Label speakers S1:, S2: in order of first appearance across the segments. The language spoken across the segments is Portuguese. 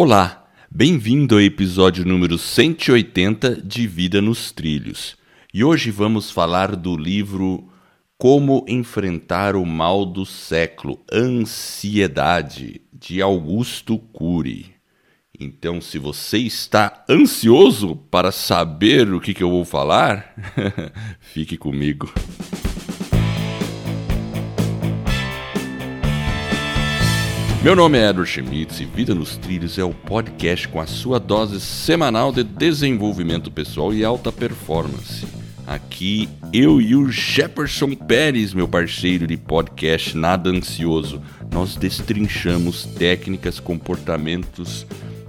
S1: Olá, bem-vindo ao episódio número 180 de Vida nos Trilhos. E hoje vamos falar do livro Como Enfrentar o Mal do Século, Ansiedade, de Augusto Cury. Então, se você está ansioso para saber o que, que eu vou falar, fique comigo. Meu nome é Edward Schmitz e Vida nos Trilhos é o podcast com a sua dose semanal de desenvolvimento pessoal e alta performance. Aqui eu e o Jefferson Pérez, meu parceiro de podcast Nada Ansioso, nós destrinchamos técnicas, comportamentos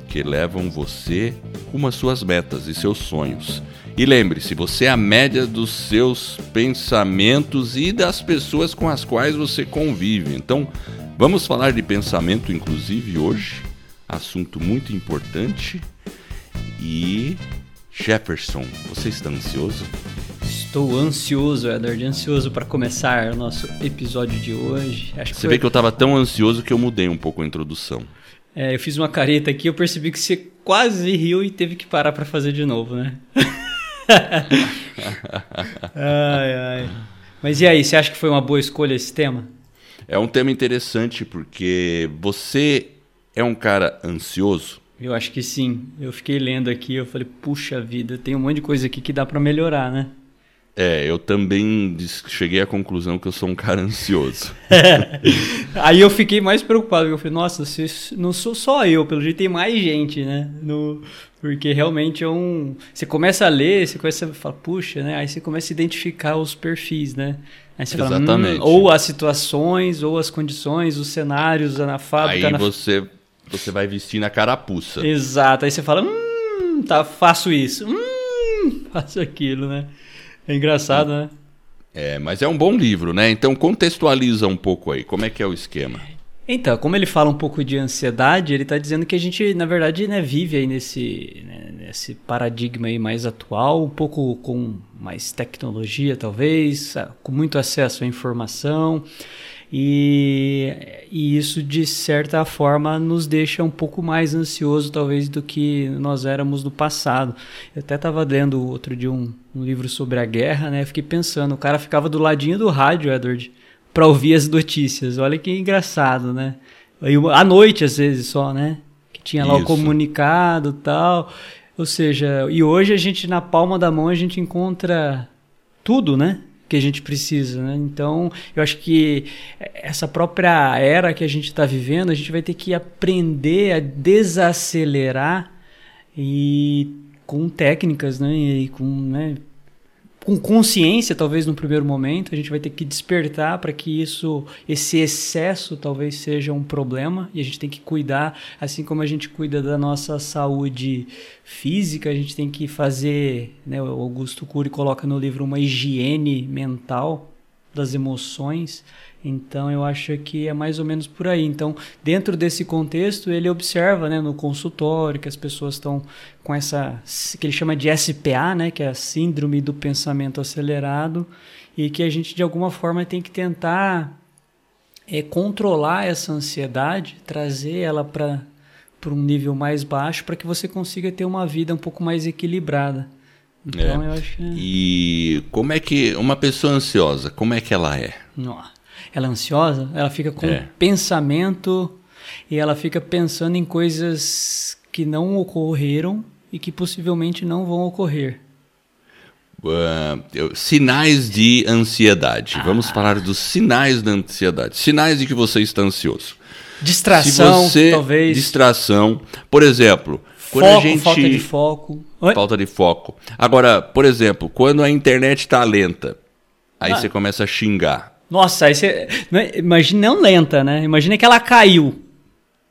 S1: que levam você rumo às suas metas e seus sonhos. E lembre-se, você é a média dos seus pensamentos e das pessoas com as quais você convive. Então, Vamos falar de pensamento, inclusive, hoje. Assunto muito importante. E. Jefferson, você está ansioso?
S2: Estou ansioso, Edward, ansioso para começar o nosso episódio de hoje.
S1: Acho você foi... vê que eu estava tão ansioso que eu mudei um pouco a introdução.
S2: É, eu fiz uma careta aqui, eu percebi que você quase riu e teve que parar para fazer de novo, né? ai, ai. Mas e aí, você acha que foi uma boa escolha esse tema?
S1: É um tema interessante porque você é um cara ansioso?
S2: Eu acho que sim. Eu fiquei lendo aqui, eu falei, puxa vida, tem um monte de coisa aqui que dá para melhorar, né?
S1: É, eu também cheguei à conclusão que eu sou um cara ansioso.
S2: Aí eu fiquei mais preocupado, eu falei, nossa, não sou só eu, pelo jeito tem mais gente, né? No, porque realmente é um. Você começa a ler, você começa a falar, puxa, né? Aí você começa a identificar os perfis, né? Aí você Exatamente. Fala, hum, ou as situações, ou as condições, os cenários na fábrica.
S1: Aí
S2: na...
S1: você, você vai vestir na carapuça.
S2: Exato. Aí você fala, hum, tá, faço isso, hum, faço aquilo, né? É engraçado, né?
S1: É, mas é um bom livro, né? Então contextualiza um pouco aí, como é que é o esquema?
S2: Então, como ele fala um pouco de ansiedade, ele está dizendo que a gente, na verdade, né, vive aí nesse, né, nesse paradigma aí mais atual, um pouco com mais tecnologia, talvez, com muito acesso à informação. E, e, isso, de certa forma, nos deixa um pouco mais ansioso, talvez, do que nós éramos no passado. Eu até estava lendo outro dia um, um, livro sobre a guerra, né? Fiquei pensando, o cara ficava do ladinho do rádio, Edward, para ouvir as notícias. Olha que engraçado, né? Aí, à noite, às vezes, só, né? Que tinha lá isso. o comunicado tal. Ou seja, e hoje a gente, na palma da mão, a gente encontra tudo, né? que a gente precisa. Né? Então, eu acho que essa própria era que a gente está vivendo, a gente vai ter que aprender a desacelerar e com técnicas, né? E com, né? Com consciência, talvez no primeiro momento, a gente vai ter que despertar para que isso, esse excesso, talvez seja um problema e a gente tem que cuidar, assim como a gente cuida da nossa saúde física, a gente tem que fazer, né, o Augusto Cury coloca no livro uma higiene mental das emoções. Então eu acho que é mais ou menos por aí. Então, dentro desse contexto, ele observa, né, no consultório que as pessoas estão com essa que ele chama de SPA, né, que é a síndrome do pensamento acelerado, e que a gente de alguma forma tem que tentar é, controlar essa ansiedade, trazer ela para para um nível mais baixo para que você consiga ter uma vida um pouco mais equilibrada.
S1: Então, é. eu acho que... E como é que uma pessoa ansiosa, como é que ela é?
S2: Nossa ela é ansiosa, ela fica com é. pensamento e ela fica pensando em coisas que não ocorreram e que possivelmente não vão ocorrer.
S1: Uh, sinais de ansiedade. Ah. Vamos falar dos sinais da ansiedade. Sinais de que você está ansioso.
S2: Distração, você, talvez.
S1: Distração. Por exemplo,
S2: quando foco, a gente. Falta de foco.
S1: Oi? Falta de foco. Agora, por exemplo, quando a internet está lenta, aí ah. você começa a xingar.
S2: Nossa, aí você. É, imagina não lenta, né? Imagina que ela caiu.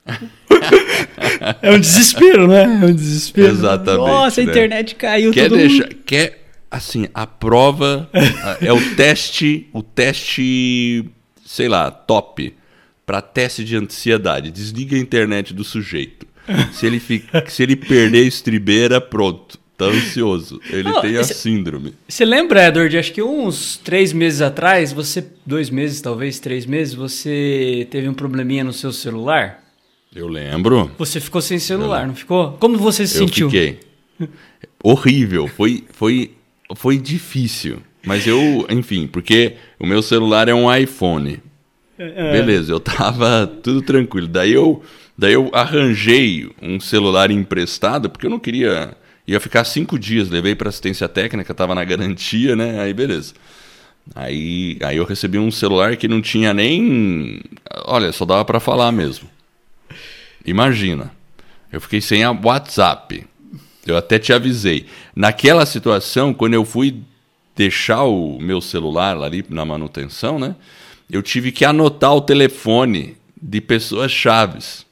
S2: é um desespero, né? É um desespero.
S1: Exatamente.
S2: Nossa, a né? internet caiu.
S1: Quer deixar. Mundo... Quer. Assim, a prova é o teste. O teste. Sei lá, top. Para teste de ansiedade. Desliga a internet do sujeito. Se ele, fica, se ele perder a estribeira, pronto. Tá ansioso. Ele tem a síndrome.
S2: Você lembra, Edward, acho que uns três meses atrás, você. Dois meses, talvez, três meses, você teve um probleminha no seu celular?
S1: Eu lembro.
S2: Você ficou sem celular, não ficou? Como você se
S1: eu
S2: sentiu?
S1: Fiquei. Horrível. Foi, foi, foi difícil. Mas eu, enfim, porque o meu celular é um iPhone. É. Beleza, eu tava tudo tranquilo. Daí eu, daí eu arranjei um celular emprestado, porque eu não queria. Ia ficar cinco dias, levei para assistência técnica, tava na garantia, né? Aí beleza. Aí, aí eu recebi um celular que não tinha nem. Olha, só dava para falar mesmo. Imagina. Eu fiquei sem a WhatsApp. Eu até te avisei. Naquela situação, quando eu fui deixar o meu celular ali na manutenção, né? Eu tive que anotar o telefone de pessoas chaves.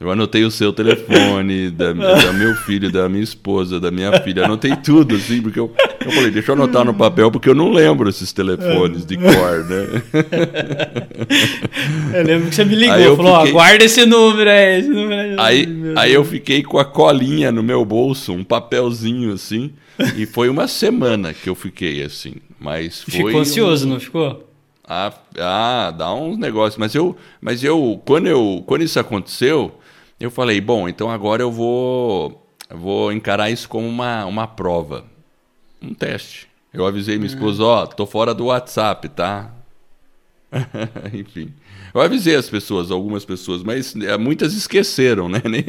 S1: Eu anotei o seu telefone, da, da, meu filho, da minha esposa, da minha filha. Anotei tudo, assim, porque eu, eu falei, deixa eu anotar no papel, porque eu não lembro esses telefones de cor, né?
S2: Eu lembro que você me ligou, falou, fiquei... ó, guarda esse número aí, esse número aí.
S1: Aí, aí eu fiquei com a colinha no meu bolso, um papelzinho assim, e foi uma semana que eu fiquei assim, mas foi...
S2: Ficou ansioso, um... não ficou?
S1: Ah, ah, dá uns negócios. Mas eu, mas eu, quando eu, quando isso aconteceu, eu falei, bom, então agora eu vou, vou encarar isso como uma, uma prova, um teste. Eu avisei minha esposa, ó, oh, tô fora do WhatsApp, tá? Enfim. Eu avisei as pessoas, algumas pessoas, mas é, muitas esqueceram, né? Nem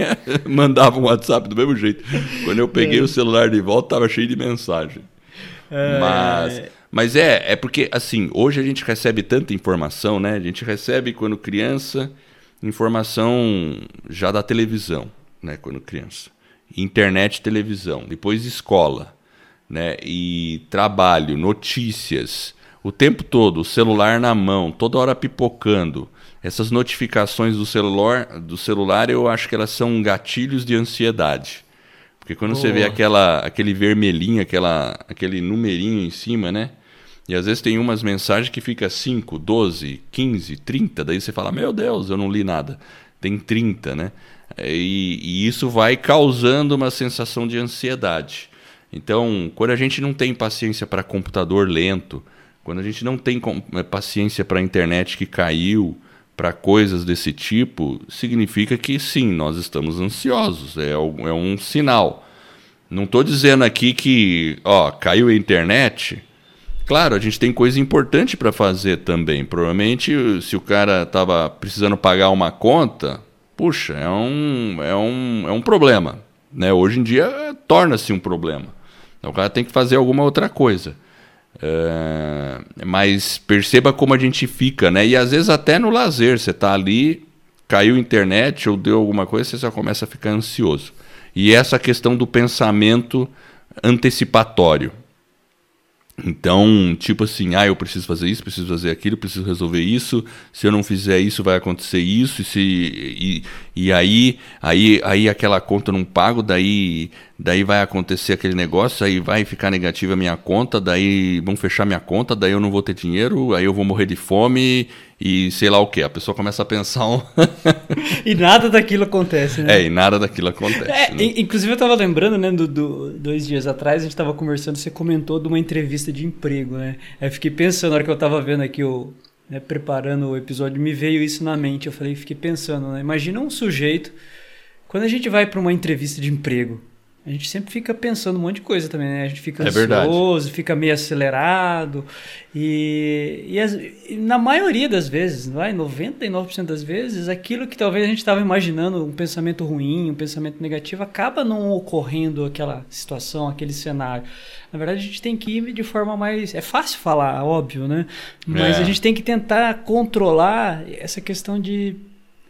S1: mandavam WhatsApp do mesmo jeito. Quando eu peguei é. o celular de volta, tava cheio de mensagem. É... Mas, mas é, é porque, assim, hoje a gente recebe tanta informação, né? A gente recebe quando criança informação já da televisão, né, quando criança. Internet, televisão, depois escola, né, e trabalho, notícias, o tempo todo, o celular na mão, toda hora pipocando. Essas notificações do celular, do celular, eu acho que elas são gatilhos de ansiedade. Porque quando você vê aquela, aquele vermelhinho, aquela, aquele numerinho em cima, né? E às vezes tem umas mensagens que fica 5, 12, 15, 30, daí você fala, meu Deus, eu não li nada. Tem 30, né? E, e isso vai causando uma sensação de ansiedade. Então, quando a gente não tem paciência para computador lento, quando a gente não tem eh, paciência para a internet que caiu, para coisas desse tipo, significa que sim, nós estamos ansiosos. É, é um sinal. Não estou dizendo aqui que, ó, caiu a internet, Claro, a gente tem coisa importante para fazer também. Provavelmente, se o cara estava precisando pagar uma conta, puxa, é um, é um, é um problema. Né? Hoje em dia, torna-se um problema. Então, o cara tem que fazer alguma outra coisa. É, mas perceba como a gente fica, né? E às vezes até no lazer, você está ali, caiu a internet ou deu alguma coisa, você já começa a ficar ansioso. E essa questão do pensamento antecipatório. Então, tipo assim, ah, eu preciso fazer isso, preciso fazer aquilo, preciso resolver isso. Se eu não fizer isso, vai acontecer isso. E, se, e, e aí, aí, aí aquela conta não pago, daí, daí vai acontecer aquele negócio, aí vai ficar negativa a minha conta, daí vão fechar minha conta, daí eu não vou ter dinheiro, aí eu vou morrer de fome e sei lá o que. A pessoa começa a pensar. Um...
S2: e nada daquilo acontece, né?
S1: É, e nada daquilo acontece. É,
S2: né? Inclusive, eu estava lembrando, né, do, do, dois dias atrás, a gente estava conversando, você comentou de uma entrevista de emprego, né? Aí eu fiquei pensando, na hora que eu estava vendo aqui o. Né, preparando o episódio, me veio isso na mente. Eu falei, fiquei pensando, né? Imagina um sujeito quando a gente vai para uma entrevista de emprego, a gente sempre fica pensando um monte de coisa também, né? A gente fica é ansioso, fica meio acelerado. E, e, as, e, na maioria das vezes, vai, 99% das vezes, aquilo que talvez a gente estava imaginando, um pensamento ruim, um pensamento negativo, acaba não ocorrendo aquela situação, aquele cenário. Na verdade, a gente tem que ir de forma mais. É fácil falar, óbvio, né? Mas é. a gente tem que tentar controlar essa questão de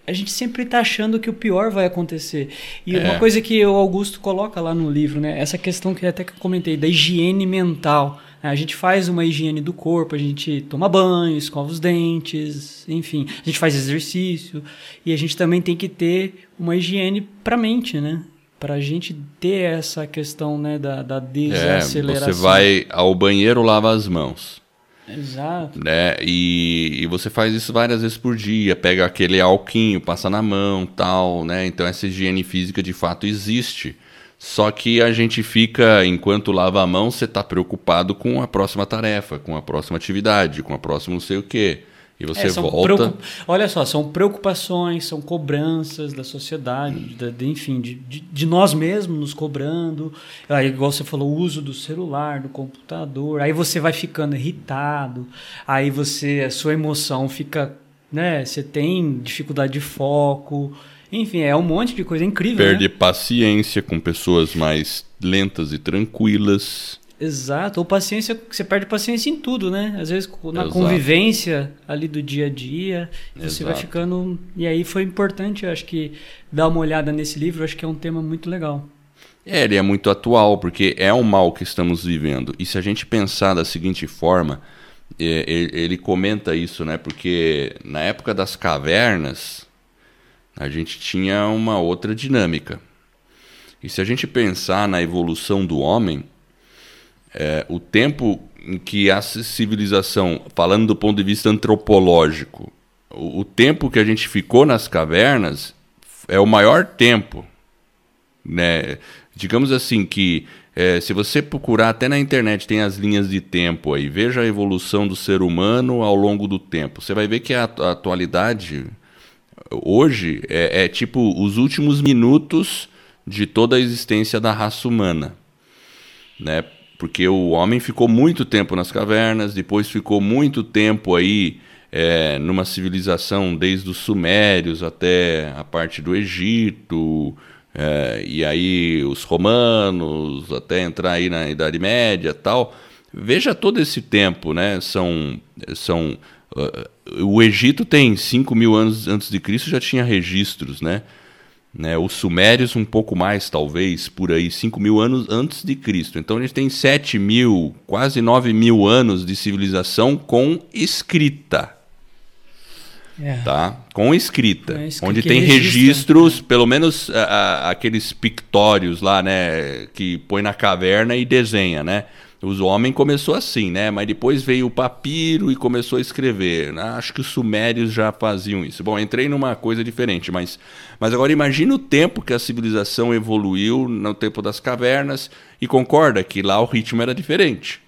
S2: a gente sempre está achando que o pior vai acontecer. E é. uma coisa que o Augusto coloca lá no livro, né? Essa questão que até que eu comentei, da higiene mental. A gente faz uma higiene do corpo, a gente toma banho, escova os dentes, enfim, a gente faz exercício. E a gente também tem que ter uma higiene para a mente, né? Para a gente ter essa questão né, da, da desaceleração.
S1: É, você vai ao banheiro, lava as mãos.
S2: Exato.
S1: Né? E, e você faz isso várias vezes por dia, pega aquele alquinho, passa na mão, tal, né? Então essa higiene física de fato existe. Só que a gente fica, enquanto lava a mão, você está preocupado com a próxima tarefa, com a próxima atividade, com a próxima não sei o quê. E você
S2: É, são
S1: volta.
S2: preocup- Olha só, são preocupações, são cobranças da sociedade, da- de- enfim, de, de, nós mesmos nos cobrando. Aí, igual você falou, o uso do celular, do computador. Aí você vai ficando irritado. Aí você, a sua emoção fica, né? Você tem dificuldade de foco. Enfim, é um monte de coisa incrível. né?
S1: Perde paciência com pessoas mais lentas e tranquilas.
S2: Exato, ou paciência, você perde paciência em tudo, né? Às vezes na
S1: Exato.
S2: convivência ali do dia a dia, você vai
S1: Exato.
S2: ficando. E aí foi importante, eu acho que, dar uma olhada nesse livro, eu acho que é um tema muito legal.
S1: É, ele é muito atual, porque é um mal que estamos vivendo. E se a gente pensar da seguinte forma, é, ele, ele comenta isso, né? Porque na época das cavernas, a gente tinha uma outra dinâmica. E se a gente pensar na evolução do homem, é, o tempo em que a civilização, falando do ponto de vista antropológico, o, o tempo que a gente ficou nas cavernas é o maior tempo né? Digamos assim que é, se você procurar até na internet tem as linhas de tempo aí, veja a evolução do ser humano ao longo do tempo. Você vai ver que a, a atualidade hoje é, é tipo os últimos minutos de toda a existência da raça humana, né? Porque o homem ficou muito tempo nas cavernas, depois ficou muito tempo aí é, numa civilização desde os sumérios até a parte do Egito, é, e aí os romanos, até entrar aí na Idade Média tal. Veja todo esse tempo, né? São, são uh, o Egito tem 5 mil anos antes de Cristo já tinha registros, né? Né? Os sumérios um pouco mais, talvez, por aí, 5 mil anos antes de Cristo. Então a gente tem 7 mil, quase 9 mil anos de civilização com escrita
S2: É.
S1: tá? Com escrita,
S2: escrita,
S1: onde tem
S2: registra.
S1: registros, pelo menos a- a- aqueles pictórios lá, né, que põe na caverna e desenha, né? Os homens começou assim, né? Mas depois veio o papiro e começou a escrever. né? Acho que os sumérios já faziam isso. Bom, entrei numa coisa diferente, mas, mas agora imagina o tempo que a civilização evoluiu no tempo das cavernas e concorda que lá o ritmo era diferente.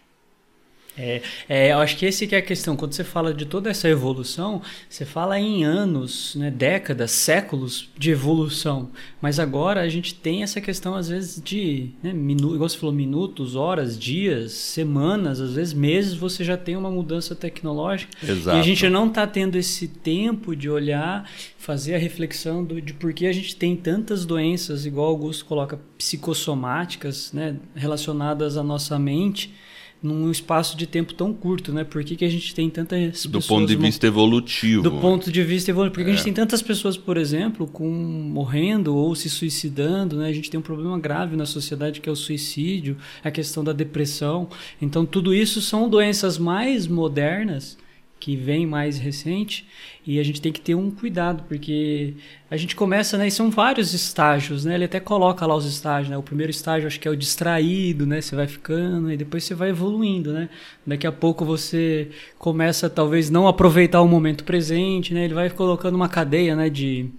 S2: É, é, eu acho que esse que é a questão. Quando você fala de toda essa evolução, você fala em anos, né, décadas, séculos de evolução. Mas agora a gente tem essa questão, às vezes, de, né, minu igual você falou, minutos, horas, dias, semanas, às vezes meses, você já tem uma mudança tecnológica.
S1: Exato.
S2: E a gente não está tendo esse tempo de olhar, fazer a reflexão do, de por que a gente tem tantas doenças, igual o Augusto coloca, psicossomáticas, né, relacionadas à nossa mente num espaço de tempo tão curto, né? Por que, que a gente tem tantas
S1: Do
S2: pessoas
S1: ponto de vista evolutivo.
S2: do ponto de vista evolutivo, porque a
S1: É.
S2: gente tem tantas pessoas, por exemplo, com morrendo ou se suicidando, né? A gente tem um problema grave na sociedade que é o suicídio, a questão da depressão. Então tudo isso são doenças mais modernas que vem mais recente e a gente tem que ter um cuidado porque a gente começa, né? E são vários estágios, né? Ele até coloca lá os estágios, né? O primeiro estágio acho que é o distraído, né? Você vai ficando e depois você vai evoluindo, né? Daqui a pouco você começa talvez não aproveitar o momento presente, né? Ele vai colocando uma cadeia, né? De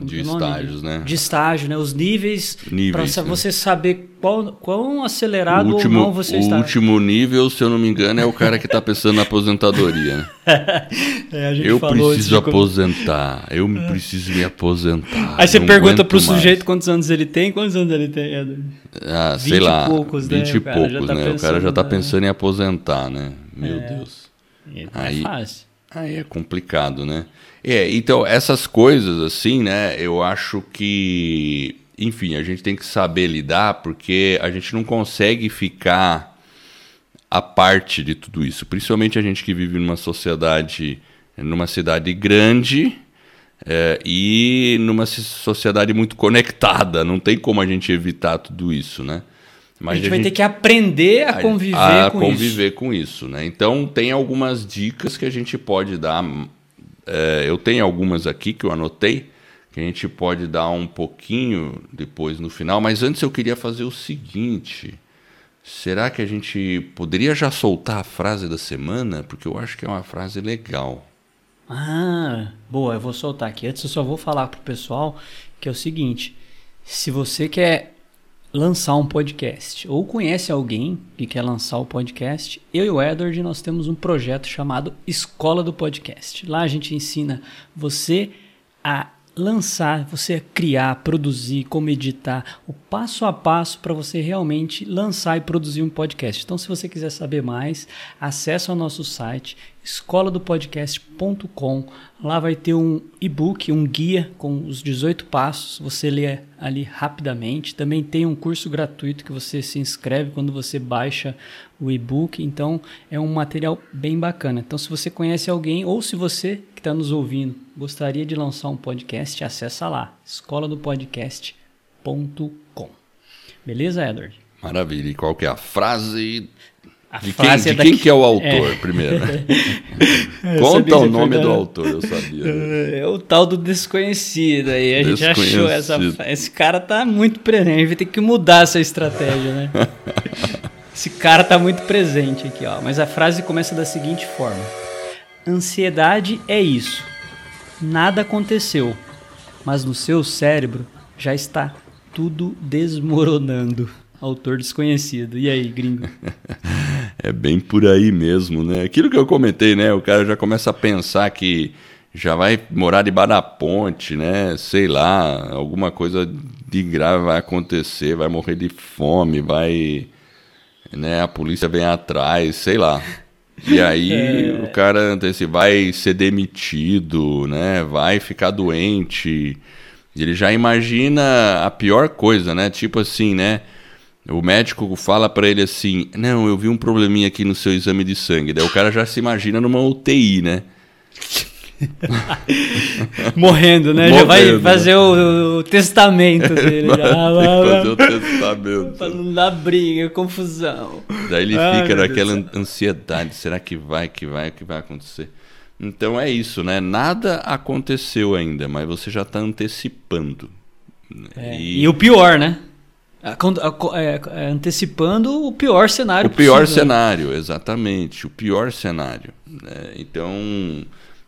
S1: De
S2: é o
S1: estágios, né?
S2: De estágio, né? Os níveis,
S1: Níveis,
S2: para
S1: né?
S2: você saber qual, quão acelerado
S1: o último,
S2: ou não você
S1: o
S2: está.
S1: último nível, se eu não me engano, é o cara que está pensando na aposentadoria. né?
S2: É, a gente
S1: Eu preciso
S2: como-
S1: aposentar. Eu me preciso me aposentar.
S2: Aí você pergunta pro
S1: mais.
S2: sujeito quantos anos ele tem, quantos anos ele tem, Edward?
S1: Ah, sei
S2: 20 e
S1: lá.
S2: poucos, né?
S1: 20 e
S2: O cara já
S1: poucos,
S2: tá
S1: né? O cara
S2: pensando,
S1: já tá
S2: né?
S1: pensando em aposentar, né? Meu Deus.
S2: Não
S1: Aí-
S2: é fácil.
S1: Aí é complicado, né? É, então, essas coisas, assim, né? Eu acho que, enfim, a gente tem que saber lidar, porque a gente não consegue ficar a parte de tudo isso. Principalmente a gente que vive numa sociedade, numa cidade grande é, e numa ci- sociedade muito conectada. Não tem como a gente evitar tudo isso, né?
S2: a gente vai ter que aprender a conviver
S1: a
S2: com
S1: conviver com isso, né? Então tem algumas dicas que a gente pode dar. É, eu tenho algumas aqui que eu anotei que a gente pode dar um pouquinho depois no final. Mas antes eu queria fazer o seguinte: será que a gente poderia já soltar a frase da semana? Porque eu acho que é uma frase legal.
S2: Ah, boa, eu vou soltar aqui. Antes eu só vou falar pro pessoal que é o seguinte: se você quer lançar um podcast ou conhece alguém que quer lançar o podcast, eu e o Edward nós temos um projeto chamado Escola do Podcast. Lá a gente ensina você a lançar, você criar, produzir, como editar, o passo a passo para você realmente lançar e produzir um podcast. Então, se você quiser saber mais, acesse ao nosso site escoladopodcast.com. Lá vai ter um e-book, um guia com os 18 passos, você lê ali rapidamente. Também tem um curso gratuito que você se inscreve quando você baixa o e-book. Então, é um material bem bacana. Então, se você conhece alguém ou se você que está nos ouvindo gostaria de lançar um podcast, acessa lá, escoladopodcast.com. Beleza, Edward?
S1: Maravilha. E qual que é a frase
S2: A
S1: de quem,
S2: frase
S1: de
S2: é
S1: quem
S2: daqui-
S1: que é o autor,
S2: É.
S1: primeiro? Conta o nome do autor, eu sabia.
S2: É o tal do desconhecido aí. A gente achou essa. Esse cara tá muito presente. A gente vai ter que mudar essa estratégia, né? Esse cara tá muito presente aqui, ó. Mas a frase começa da seguinte forma: Ansiedade é isso. Nada aconteceu, mas no seu cérebro já está tudo desmoronando. Autor desconhecido. E aí, gringo?
S1: É bem por aí mesmo, né? Aquilo que eu comentei, né? O cara já começa a pensar que já vai morar debaixo da ponte, né? Sei lá, alguma coisa de grave vai acontecer, vai morrer de fome, vai. Né? A polícia vem atrás, sei lá. E aí o cara esse, vai ser demitido, né? Vai ficar doente. Ele já imagina a pior coisa, né? Tipo assim, né? O médico fala pra ele assim: Não, eu vi um probleminha aqui no seu exame de sangue. Daí o cara já se imagina numa UTI, né?
S2: Morrendo, né? Já vai
S1: Morrendo,
S2: fazer o, o testamento dele. Já.
S1: Tem que fazer o testamento.
S2: Pra não dar briga, confusão.
S1: Daí ele
S2: Ai,
S1: fica naquela
S2: Deus.
S1: ansiedade: será que vai, que vai, que vai acontecer? Então é isso, né? Nada aconteceu ainda, mas você já está antecipando.
S2: É, E... o pior, né? É, é, antecipando o pior cenário
S1: O pior
S2: possível, né?
S1: cenário, exatamente, o pior cenário. né? Então,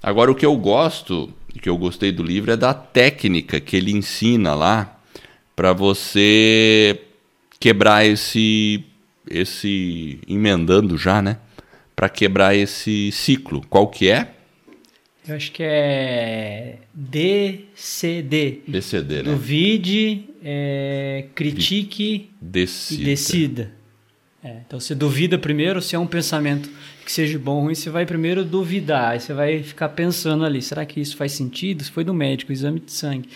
S1: agora o que eu gosto, que eu gostei do livro, é da técnica que ele ensina lá para você quebrar esse, esse emendando já, né? Para quebrar esse ciclo. Qual que é?
S2: Eu acho que é DCD.
S1: DCD, né?
S2: Duvide, é, critique
S1: Decida.
S2: e decida. É, então você duvida primeiro se é um pensamento que seja bom ou ruim, você vai primeiro duvidar, você vai ficar pensando ali, será que isso faz sentido? Se foi do médico, exame de sangue.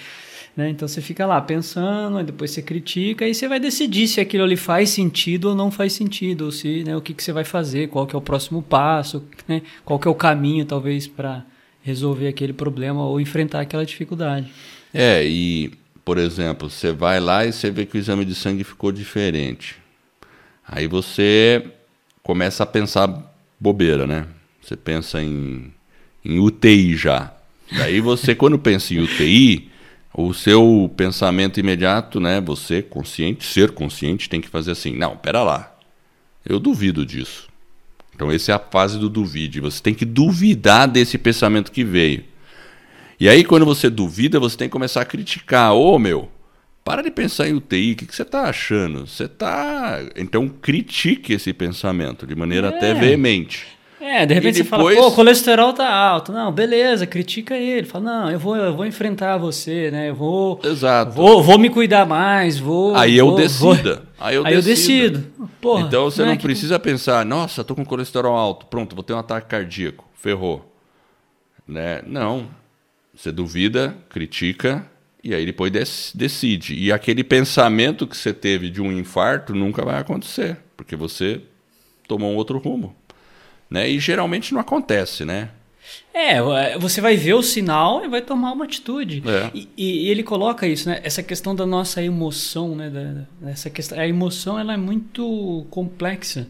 S2: Né? Então você fica lá pensando, depois você critica, aí você vai decidir se aquilo ali faz sentido ou não faz sentido, ou se né, o que, que você vai fazer, qual que é o próximo passo, né? qual que é o caminho talvez para resolver aquele problema ou enfrentar aquela dificuldade.
S1: É, e, por exemplo, você vai lá e você vê que o exame de sangue ficou diferente. Aí você começa a pensar bobeira, né? Você pensa em, em UTI já. Daí você, quando pensa em UTI, o seu pensamento imediato, né? Você, consciente, ser consciente, tem que fazer assim: não, pera lá, eu duvido disso. Então, essa é a fase do duvide. Você tem que duvidar desse pensamento que veio. E aí, quando você duvida, você tem que começar a criticar. Ô, meu, para de pensar em UTI, o que, que você está achando? Você está. Então, critique esse pensamento de maneira até
S2: É.
S1: veemente.
S2: É, de repente
S1: E
S2: você fala,
S1: depois-
S2: pô, o colesterol tá alto. Não, beleza, critica ele. Fala, não, eu vou, eu vou enfrentar você, né? Eu vou,
S1: Exato.
S2: vou, vou me cuidar mais, vou...
S1: Aí eu
S2: vou-
S1: decida.
S2: vou-
S1: Aí eu
S2: Aí eu
S1: decido.
S2: decido. Porra,
S1: então você
S2: né,
S1: não
S2: que-
S1: precisa pensar, nossa, tô com colesterol alto, pronto, vou ter um ataque cardíaco, ferrou. Né? Não. Você duvida, critica e aí depois dec- decide. E aquele pensamento que você teve de um infarto nunca vai acontecer, porque você tomou um outro rumo. Né? E geralmente não acontece, né?
S2: É, você vai ver o sinal e vai tomar uma atitude.
S1: É.
S2: E, e ele coloca isso, né? Essa questão da nossa emoção, né? Da, essa questão, a emoção ela é muito complexa.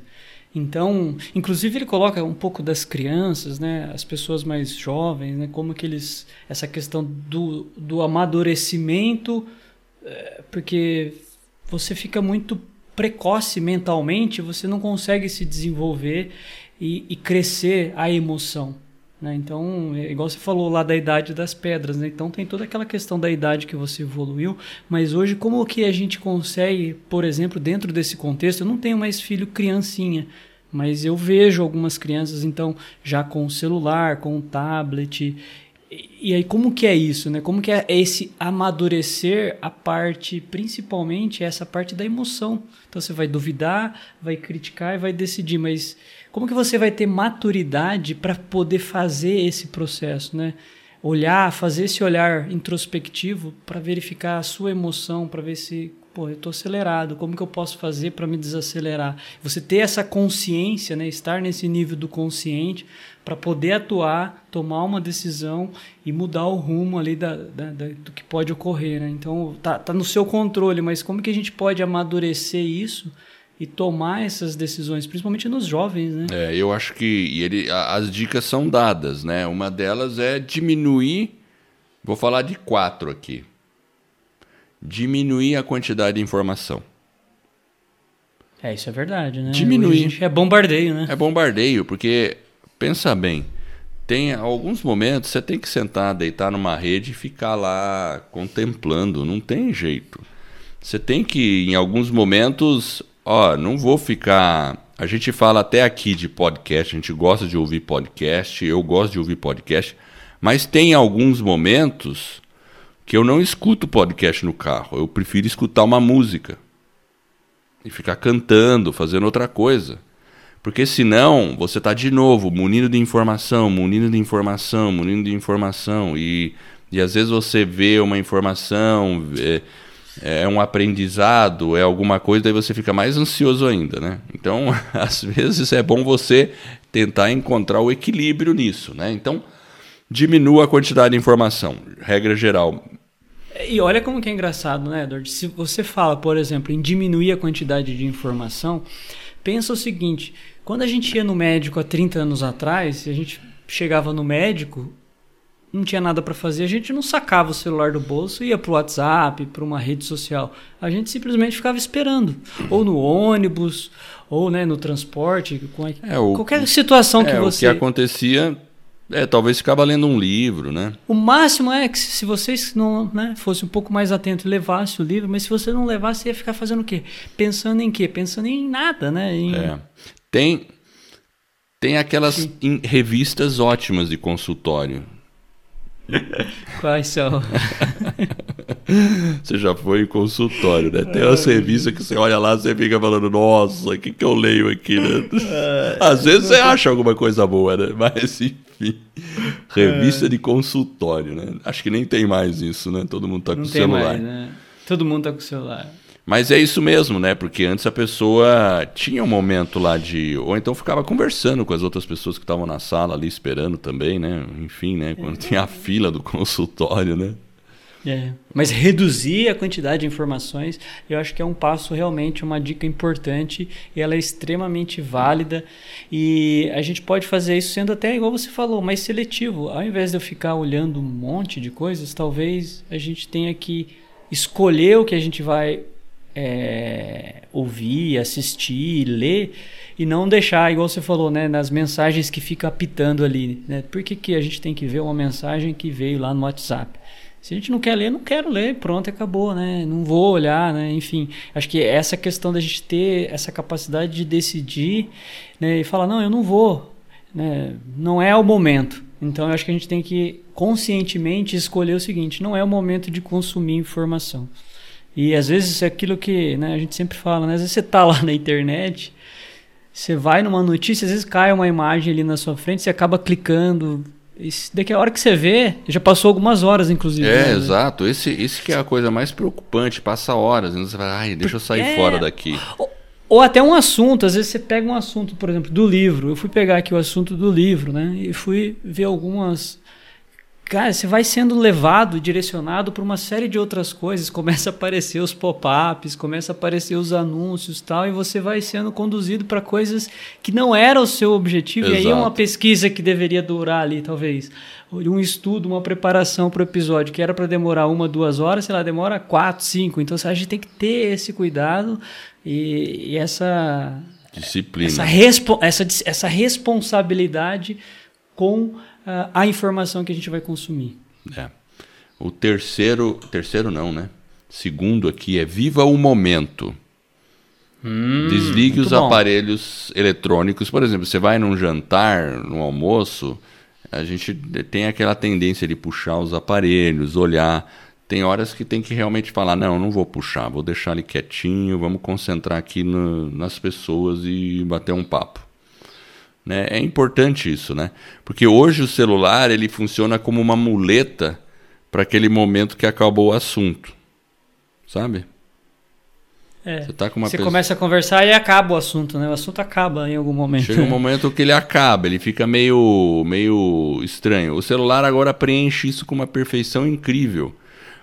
S2: Então, inclusive ele coloca um pouco das crianças, né? As pessoas mais jovens, né? Como que eles essa questão do, do amadurecimento, é, porque você fica muito precoce mentalmente, você não consegue se desenvolver e, e crescer a emoção. Né? Então, é igual você falou lá da idade das pedras, né? então tem toda aquela questão da idade que você evoluiu, mas hoje como que a gente consegue, por exemplo, dentro desse contexto, eu não tenho mais filho criancinha, mas eu vejo algumas crianças então já com celular, com tablet, e aí como que é isso, né? Como que é esse amadurecer a parte, principalmente essa parte da emoção. Então você vai duvidar, vai criticar e vai decidir, mas como que você vai ter maturidade para poder fazer esse processo, né? Olhar, fazer esse olhar introspectivo para verificar a sua emoção, para ver se, pô, eu estou acelerado, como que eu posso fazer para me desacelerar? Você ter essa consciência, né? Estar nesse nível do consciente para poder atuar, tomar uma decisão e mudar o rumo ali da, da, da, do que pode ocorrer, né? Então tá, tá no seu controle, mas como que a gente pode amadurecer isso? E tomar essas decisões, principalmente nos jovens, né?
S1: É, eu acho que ele, as dicas são dadas, né? Uma delas é diminuir, vou falar de quatro aqui, diminuir a quantidade de informação.
S2: É, isso é verdade, né?
S1: Diminuir.
S2: É bombardeio, né?
S1: É bombardeio, porque, pensa bem, tem alguns momentos você tem que sentar, deitar numa rede e ficar lá contemplando, não tem jeito. Você tem que, em alguns momentos, Ó, não vou ficar. A gente fala até aqui de podcast, a gente gosta de ouvir podcast, eu gosto de ouvir podcast, mas tem alguns momentos que eu não escuto podcast no carro, eu prefiro escutar uma música e ficar cantando, fazendo outra coisa. Porque senão você está de novo munido de informação, munido de informação, munido de informação. E, e às vezes você vê uma informação, vê, é um aprendizado, é alguma coisa, daí você fica mais ansioso ainda, né? Então, às vezes é bom você tentar encontrar o equilíbrio nisso, né? Então, diminua a quantidade de informação, regra geral.
S2: E olha como que é engraçado, né, Edward? Se você fala, por exemplo, em diminuir a quantidade de informação, pensa o seguinte, quando a gente ia no médico há 30 anos atrás, a gente chegava no médico, não tinha nada para fazer, a gente não sacava o celular do bolso e ia pro WhatsApp, para uma rede social. A gente simplesmente ficava esperando, ou no ônibus, ou né, no transporte, é, o, qualquer situação que
S1: é,
S2: você.
S1: O que acontecia é, talvez ficava lendo um livro, né?
S2: O máximo é que se vocês não né, fosse um pouco mais atento e levasse o livro, mas se você não levasse, ia ficar fazendo o quê? Pensando em quê? Pensando em nada, né? Em...
S1: É. Tem, tem aquelas revistas ótimas de consultório.
S2: Quais são?
S1: você já foi em consultório, né? Tem uma revista que você olha lá você fica falando, nossa, o que, que eu leio aqui, né? Às vezes você acha alguma coisa boa, né? Mas enfim. Revista de consultório, né? Acho que nem tem mais isso, né? Todo mundo tá com Não celular. Mais, né?
S2: Todo mundo tá com celular.
S1: Mas é isso mesmo, né? Porque antes a pessoa tinha um momento lá de. Ou então ficava conversando com as outras pessoas que estavam na sala ali esperando também, né? Enfim, né? Quando é. tinha a fila do consultório, né?
S2: É. Mas reduzir a quantidade de informações, eu acho que é um passo realmente, uma dica importante e ela é extremamente válida. E a gente pode fazer isso sendo até, igual você falou, mais seletivo. Ao invés de eu ficar olhando um monte de coisas, talvez a gente tenha que escolher o que a gente vai é, ouvir, assistir, ler e não deixar, igual você falou, né, nas mensagens que fica apitando ali. Né? Por que, que a gente tem que ver uma mensagem que veio lá no WhatsApp? Se a gente não quer ler, não quero ler, pronto, acabou, né? Não vou olhar, né? Enfim, acho que essa questão da gente ter essa capacidade de decidir né? e falar, não, eu não vou, né? não é o momento. Então, eu acho que a gente tem que conscientemente escolher o seguinte: não é o momento de consumir informação. E às vezes é aquilo que né, a gente sempre fala, né? Às vezes você tá lá na internet, você vai numa notícia, às vezes cai uma imagem ali na sua frente, você acaba clicando. Daqui a hora que você vê, já passou algumas horas, inclusive.
S1: É, né? exato. Esse, esse que é a coisa mais preocupante, passa horas. E você vai, ai, deixa eu sair é... fora daqui.
S2: Ou, ou até um assunto, às vezes você pega um assunto, por exemplo, do livro. Eu fui pegar aqui o assunto do livro, né? E fui ver algumas Cara, você vai sendo levado, direcionado para uma série de outras coisas. Começa a aparecer os pop-ups, começa a aparecer os anúncios tal, e você vai sendo conduzido para coisas que não era o seu objetivo. Exato. E aí é uma pesquisa que deveria durar ali, talvez. Um estudo, uma preparação para o episódio que era para demorar uma, duas horas, sei lá, demora quatro, cinco. Então a gente tem que ter esse cuidado e, e essa
S1: disciplina,
S2: essa, essa, essa responsabilidade com uh, a informação que a gente vai consumir.
S1: É. O terceiro, terceiro não, né? Segundo aqui é viva o momento. Hum, Desligue os bom. aparelhos eletrônicos. Por exemplo, você vai num jantar, num almoço, a gente tem aquela tendência de puxar os aparelhos, olhar. Tem horas que tem que realmente falar: não, não vou puxar, vou deixar ele quietinho, vamos concentrar aqui no, nas pessoas e bater um papo. Né? É importante isso, né? Porque hoje o celular ele funciona como uma muleta para aquele momento que acabou o assunto, sabe?
S2: É. Você, tá com uma você pessoa... começa a conversar e acaba o assunto, né? O assunto acaba em algum momento.
S1: Chega um momento que ele acaba, ele fica meio, meio estranho. O celular agora preenche isso com uma perfeição incrível.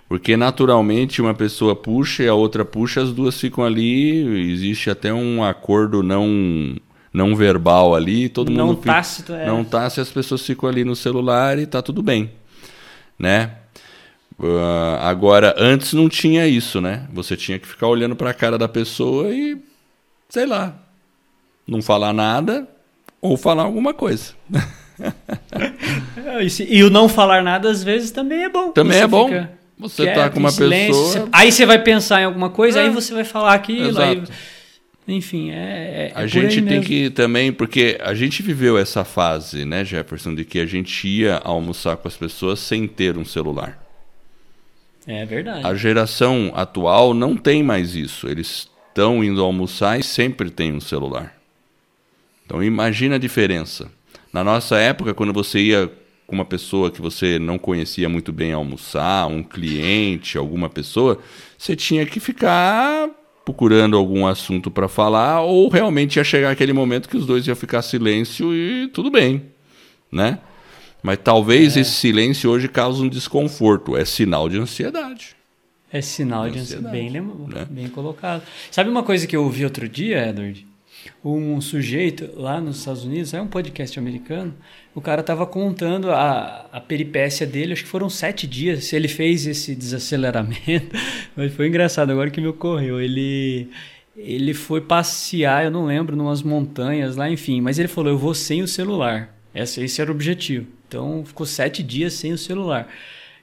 S1: Porque naturalmente uma pessoa puxa e a outra puxa, as duas ficam ali, existe até um acordo não não verbal ali, todo
S2: não
S1: mundo
S2: tácito, é.
S1: não tácito, as pessoas ficam ali no celular e tá tudo bem, né? Uh, agora, antes não tinha isso, né? Você tinha que ficar olhando para a cara da pessoa e, sei lá, não falar nada ou falar alguma coisa.
S2: e o não falar nada às vezes também é bom.
S1: Também você é bom. Você tá com uma silêncio, pessoa.
S2: Aí você vai pensar em alguma coisa, é. aí você vai falar aquilo. Aí... Enfim, é. é
S1: a gente tem mesmo. que também, porque a gente viveu essa fase, né, Jefferson, de que a gente ia almoçar com as pessoas sem ter um celular.
S2: É verdade.
S1: A geração atual não tem mais isso. Eles estão indo almoçar e sempre tem um celular. Então imagina a diferença. Na nossa época, quando você ia com uma pessoa que você não conhecia muito bem almoçar, um cliente, alguma pessoa, você tinha que ficar procurando algum assunto para falar ou realmente ia chegar aquele momento que os dois iam ficar silêncio e tudo bem, né? Mas talvez é. esse silêncio hoje cause um desconforto. É sinal de ansiedade.
S2: É sinal de ansiedade. Bem, né? bem colocado. Sabe uma coisa que eu ouvi outro dia, Edward? Um sujeito lá nos Estados Unidos, é um podcast americano, o cara estava contando a, a peripécia dele, acho que foram sete dias, se ele fez esse desaceleramento, mas foi engraçado agora que me ocorreu. Ele, ele foi passear, eu não lembro, numas montanhas lá, enfim, mas ele falou: Eu vou sem o celular. Esse, esse era o objetivo. Então ficou sete dias sem o celular.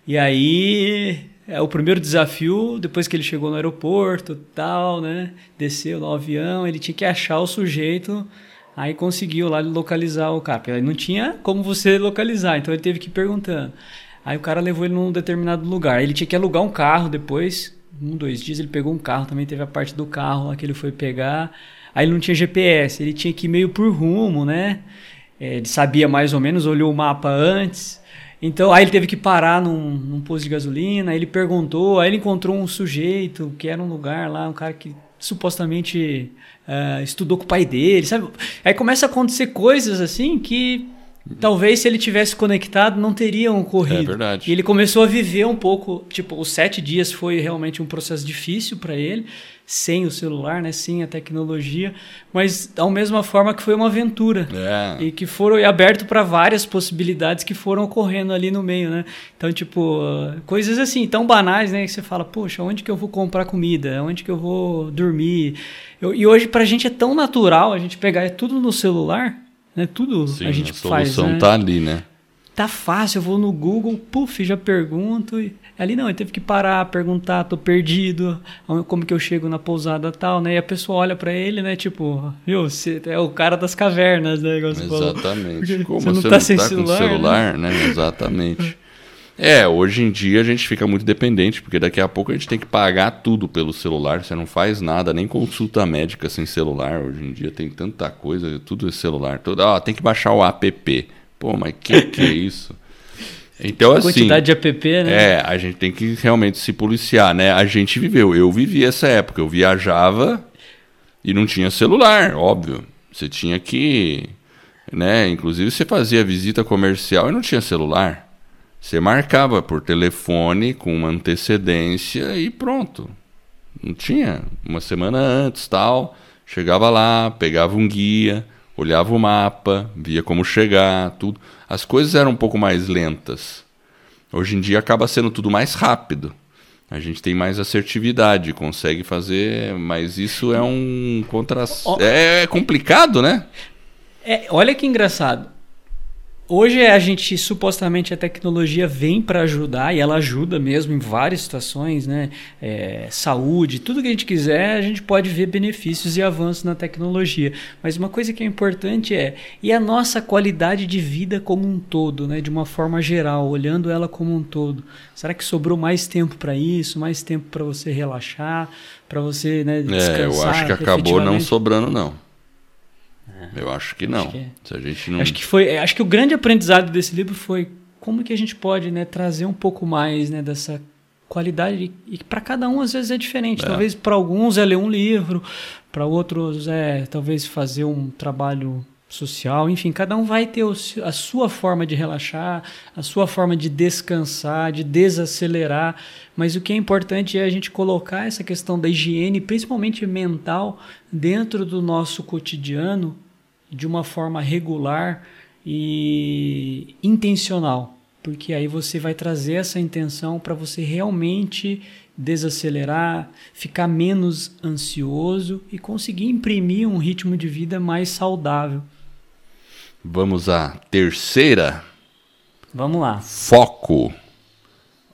S2: E aí é o primeiro desafio, depois que ele chegou no aeroporto, tal, né? Desceu no avião, ele tinha que achar o sujeito, aí conseguiu lá localizar o cara. Porque não tinha como você localizar, então ele teve que ir perguntando. Aí o cara levou ele num determinado lugar. Ele tinha que alugar um carro depois, um, dois dias, ele pegou um carro, também teve a parte do carro lá que ele foi pegar. Aí ele não tinha GPS, ele tinha que ir meio por rumo, né? É, ele sabia mais ou menos, olhou o mapa antes. Então, aí ele teve que parar num, num posto de gasolina, ele perguntou, aí ele encontrou um sujeito que era um lugar lá, um cara que supostamente uh, estudou com o pai dele, sabe? Aí começa a acontecer coisas assim que talvez se ele tivesse conectado não teriam ocorrido. É
S1: verdade.
S2: E ele começou a viver um pouco, tipo, os sete dias foi realmente um processo difícil para ele, sem o celular, né, sem a tecnologia, mas da mesma forma que foi uma aventura
S1: é.
S2: e que foram aberto para várias possibilidades que foram ocorrendo ali no meio, né? Então tipo coisas assim tão banais, né, que você fala, poxa, onde que eu vou comprar comida, onde que eu vou dormir? Eu, e hoje para a gente é tão natural a gente pegar tudo no celular, né? Tudo
S1: Sim,
S2: a gente
S1: a
S2: faz.
S1: solução
S2: né?
S1: tá ali, né?
S2: Tá fácil, eu vou no Google, puf, já pergunto e Ali não, ele teve que parar, perguntar, tô perdido, como que eu chego na pousada tal, né? E a pessoa olha para ele, né? Tipo, viu, você é o cara das cavernas, né?
S1: Exatamente. Como você não, tá, não sem tá celular, com celular, né? né? Exatamente. É, hoje em dia a gente fica muito dependente, porque daqui a pouco a gente tem que pagar tudo pelo celular. Você não faz nada, nem consulta médica sem celular. Hoje em dia tem tanta coisa, tudo é celular. Tudo, ó, tem que baixar o app. Pô, mas que que é isso? Então, assim.
S2: Quantidade de app, né?
S1: É, a gente tem que realmente se policiar, né? A gente viveu, eu vivi essa época. Eu viajava e não tinha celular, óbvio. Você tinha que. Né? Inclusive, você fazia visita comercial e não tinha celular. Você marcava por telefone com uma antecedência e pronto. Não tinha. Uma semana antes, tal. Chegava lá, pegava um guia olhava o mapa, via como chegar, tudo. As coisas eram um pouco mais lentas. Hoje em dia acaba sendo tudo mais rápido. A gente tem mais assertividade, consegue fazer, mas isso é um contra... É, é complicado, né?
S2: É, olha que engraçado. Hoje a gente supostamente a tecnologia vem para ajudar e ela ajuda mesmo em várias situações, né? É, saúde, tudo que a gente quiser, a gente pode ver benefícios e avanços na tecnologia. Mas uma coisa que é importante é e a nossa qualidade de vida como um todo, né? De uma forma geral, olhando ela como um todo. Será que sobrou mais tempo para isso, mais tempo para você relaxar, para você, né?
S1: Descansar, é, eu acho que acabou não sobrando não. Eu acho que não. Acho que,
S2: Se a gente não... acho que foi, acho que o grande aprendizado desse livro foi como que a gente pode, né, trazer um pouco mais, né, dessa qualidade e para cada um às vezes é diferente. É. Talvez para alguns é ler um livro, para outros é talvez fazer um trabalho social, enfim, cada um vai ter a sua forma de relaxar, a sua forma de descansar, de desacelerar, mas o que é importante é a gente colocar essa questão da higiene, principalmente mental, dentro do nosso cotidiano de uma forma regular e intencional, porque aí você vai trazer essa intenção para você realmente desacelerar, ficar menos ansioso e conseguir imprimir um ritmo de vida mais saudável.
S1: Vamos à terceira.
S2: Vamos lá.
S1: Foco.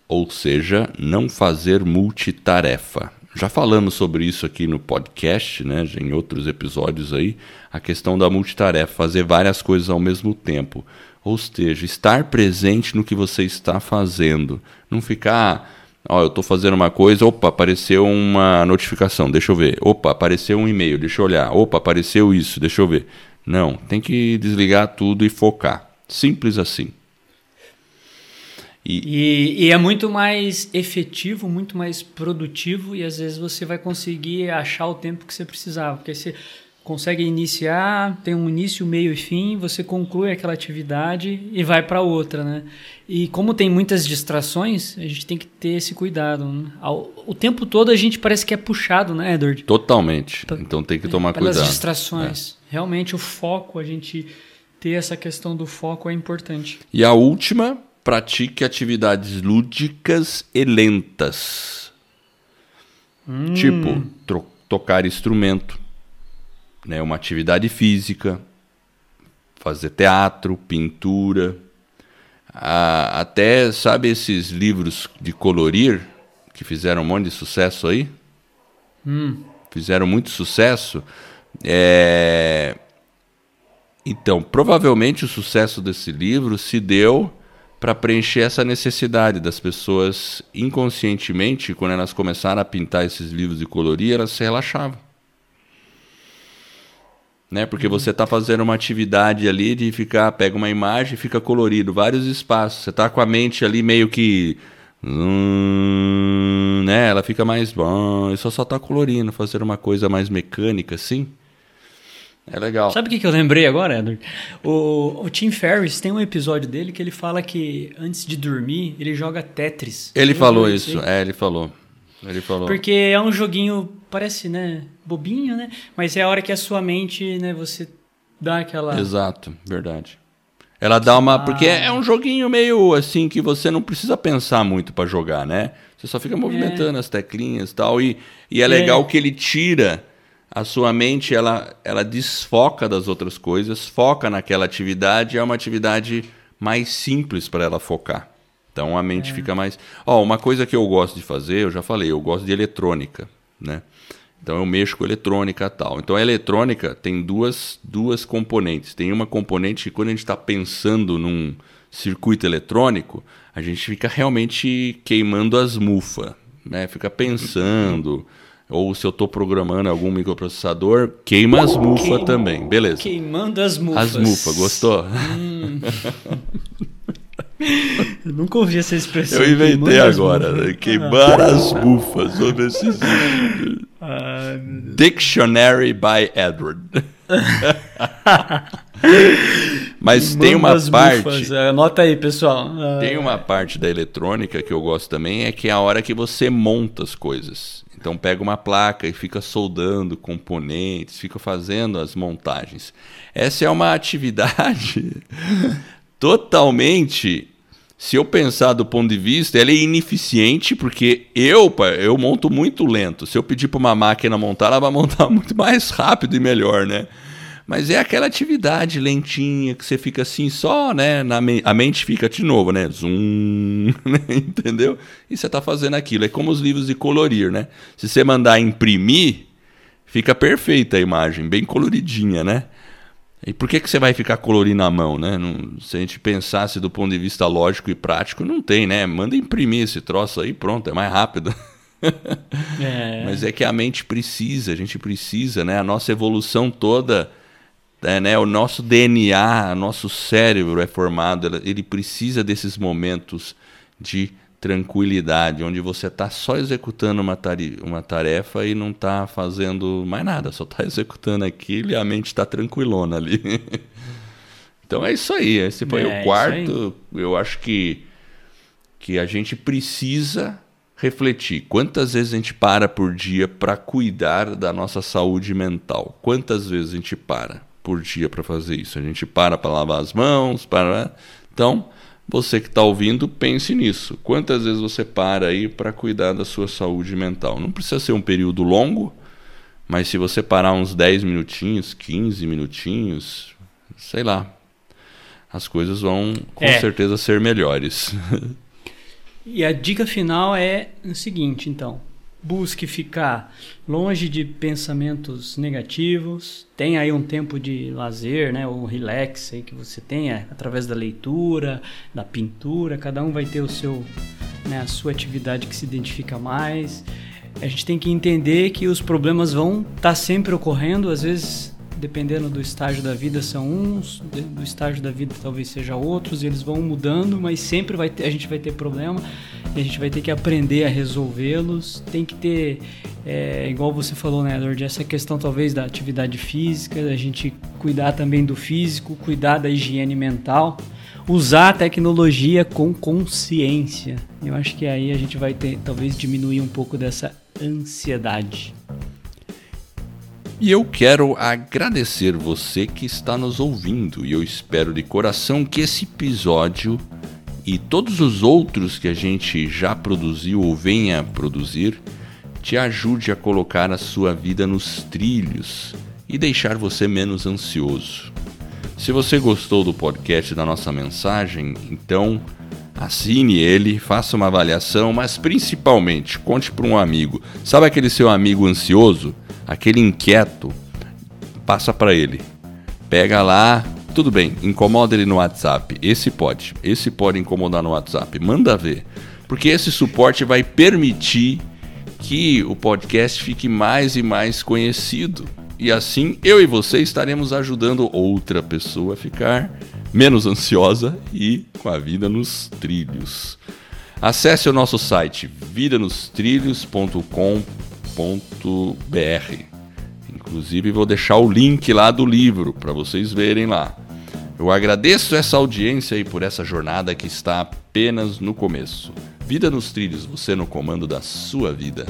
S1: Ou seja, não fazer multitarefa. Já falamos sobre isso aqui no podcast, né, em outros episódios aí, a questão da multitarefa, fazer várias coisas ao mesmo tempo. Ou seja, estar presente no que você está fazendo. Não ficar, ó, eu estou fazendo uma coisa, opa, apareceu uma notificação, deixa eu ver. Opa, apareceu um e-mail, deixa eu olhar. Opa, apareceu isso, deixa eu ver. Não, tem que desligar tudo e focar. Simples assim.
S2: E, e, e, é muito mais efetivo, muito mais produtivo e às vezes você vai conseguir achar o tempo que você precisava, porque você consegue iniciar, tem um início, meio e fim, você conclui aquela atividade e vai para outra, né? E como tem muitas distrações, a gente tem que ter esse cuidado. Né? O tempo todo a gente parece que é puxado, né, Edward?
S1: Totalmente. Então tem que tomar
S2: é,
S1: cuidado.
S2: Pelas distrações. É. Realmente o foco, a gente ter essa questão do foco é importante.
S1: E a última pratique atividades lúdicas e lentas. Hum. Tipo, tocar instrumento, né, uma atividade física, fazer teatro, pintura, ah, até, sabe esses livros de colorir que fizeram um monte de sucesso aí?
S2: Hum.
S1: Fizeram muito sucesso. É... Então, provavelmente o sucesso desse livro se deu para preencher essa necessidade das pessoas inconscientemente, quando elas começaram a pintar esses livros de colorir, elas se relaxavam. Né? Porque você está fazendo uma atividade ali de ficar, pega uma imagem e fica colorido, vários espaços. Você está com a mente ali meio que. Hum, né? Ela fica mais. Bom, isso só está colorindo, fazendo uma coisa mais mecânica assim. É legal.
S2: Sabe o que, que eu lembrei agora, Edward? O, o Tim Ferriss tem um episódio dele que ele fala que antes de dormir ele joga Tetris.
S1: Ele falou isso, é, ele falou. Ele falou.
S2: Porque é um joguinho, parece, né, bobinho, né? Mas é a hora que a sua mente, né, você dá aquela.
S1: Exato, verdade. Ela dá uma. Ah. Porque é um joguinho meio assim que você não precisa pensar muito para jogar, né? Você só fica movimentando é. as teclinhas e tal. E, e é legal é. que ele tira a sua mente ela, ela desfoca das outras coisas, foca naquela atividade, é uma atividade mais simples para ela focar. Então a mente é. fica mais. Ó, oh, uma coisa que eu gosto de fazer, eu já falei, eu gosto de eletrônica, né? Então eu mexo com eletrônica tal. Então a eletrônica tem duas, duas componentes. Tem uma componente que quando a gente está pensando num circuito eletrônico, a gente fica realmente queimando as mufas, né? Fica pensando ou se eu estou programando algum microprocessador, queima as mufas também. Beleza.
S2: Queimando as mufas.
S1: As mufas, gostou? Hum.
S2: eu nunca ouvi essa expressão.
S1: Eu inventei agora. Né? Queimar as mufas. Vamos ver se Dictionary by Edward. Mas tem uma parte. Mufas.
S2: Anota aí, pessoal.
S1: Tem uma parte da eletrônica que eu gosto também, é que é a hora que você monta as coisas. Então pega uma placa e fica soldando componentes, fica fazendo as montagens. Essa é uma atividade totalmente, se eu pensar do ponto de vista, ela é ineficiente porque eu, eu monto muito lento. Se eu pedir para uma máquina montar, ela vai montar muito mais rápido e melhor, né? Mas é aquela atividade lentinha que você fica assim só, né? Na me a mente fica de novo, né? Zoom, né? entendeu? E você tá fazendo aquilo. É como os livros de colorir, né? Se você mandar imprimir, fica perfeita a imagem, bem coloridinha, né? E por que, que você vai ficar colorindo a mão, né? Não, se a gente pensasse do ponto de vista lógico e prático, não tem, né? Manda imprimir esse troço aí, pronto, é mais rápido. é. Mas é que a mente precisa, a gente precisa, né? A nossa evolução toda, é, né? O nosso DNA, nosso cérebro é formado, ele precisa desses momentos de tranquilidade, onde você está só executando uma, uma tarefa e não está fazendo mais nada, só está executando aquilo e a mente está tranquilona ali. então é isso aí. Esse foi é, o quarto. Eu acho que, que a gente precisa refletir. Quantas vezes a gente para por dia para cuidar da nossa saúde mental? Quantas vezes a gente para por dia para fazer isso? A gente para para lavar as mãos, para. Então você que está ouvindo, pense nisso. Quantas vezes você para aí para cuidar da sua saúde mental? Não precisa ser um período longo, mas se você parar uns 10 minutinhos, 15 minutinhos, sei lá, as coisas vão com é. certeza ser melhores.
S2: e a dica final é o seguinte, então busque ficar longe de pensamentos negativos. Tem aí um tempo de lazer, né, o relax aí que você tenha através da leitura, da pintura. Cada um vai ter o seu, né, a sua atividade que se identifica mais. A gente tem que entender que os problemas vão estar tá sempre ocorrendo, às vezes dependendo do estágio da vida são uns, do estágio da vida talvez seja outros, eles vão mudando, mas sempre vai ter, a gente vai ter problema e a gente vai ter que aprender a resolvê-los. Tem que ter, é, igual você falou, né, Lord, essa questão talvez da atividade física, a gente cuidar também do físico, cuidar da higiene mental, usar a tecnologia com consciência. Eu acho que aí a gente vai ter, talvez diminuir um pouco dessa ansiedade.
S1: E eu quero agradecer você que está nos ouvindo e eu espero de coração que esse episódio e todos os outros que a gente já produziu ou venha produzir te ajude a colocar a sua vida nos trilhos e deixar você menos ansioso. Se você gostou do podcast da nossa mensagem, então assine ele, faça uma avaliação, mas principalmente conte para um amigo. Sabe aquele seu amigo ansioso? Aquele inquieto, passa para ele. Pega lá, tudo bem, incomoda ele no WhatsApp. Esse pode, esse pode incomodar no WhatsApp. Manda ver, porque esse suporte vai permitir que o podcast fique mais e mais conhecido. E assim eu e você estaremos ajudando outra pessoa a ficar menos ansiosa e com a vida nos trilhos. Acesse o nosso site vidanostrilhos.com.br www.livro.br. Inclusive vou deixar o link lá do livro para vocês verem lá. Eu agradeço essa audiência e por essa jornada que está apenas no começo. Vida nos trilhos, você no comando da sua vida.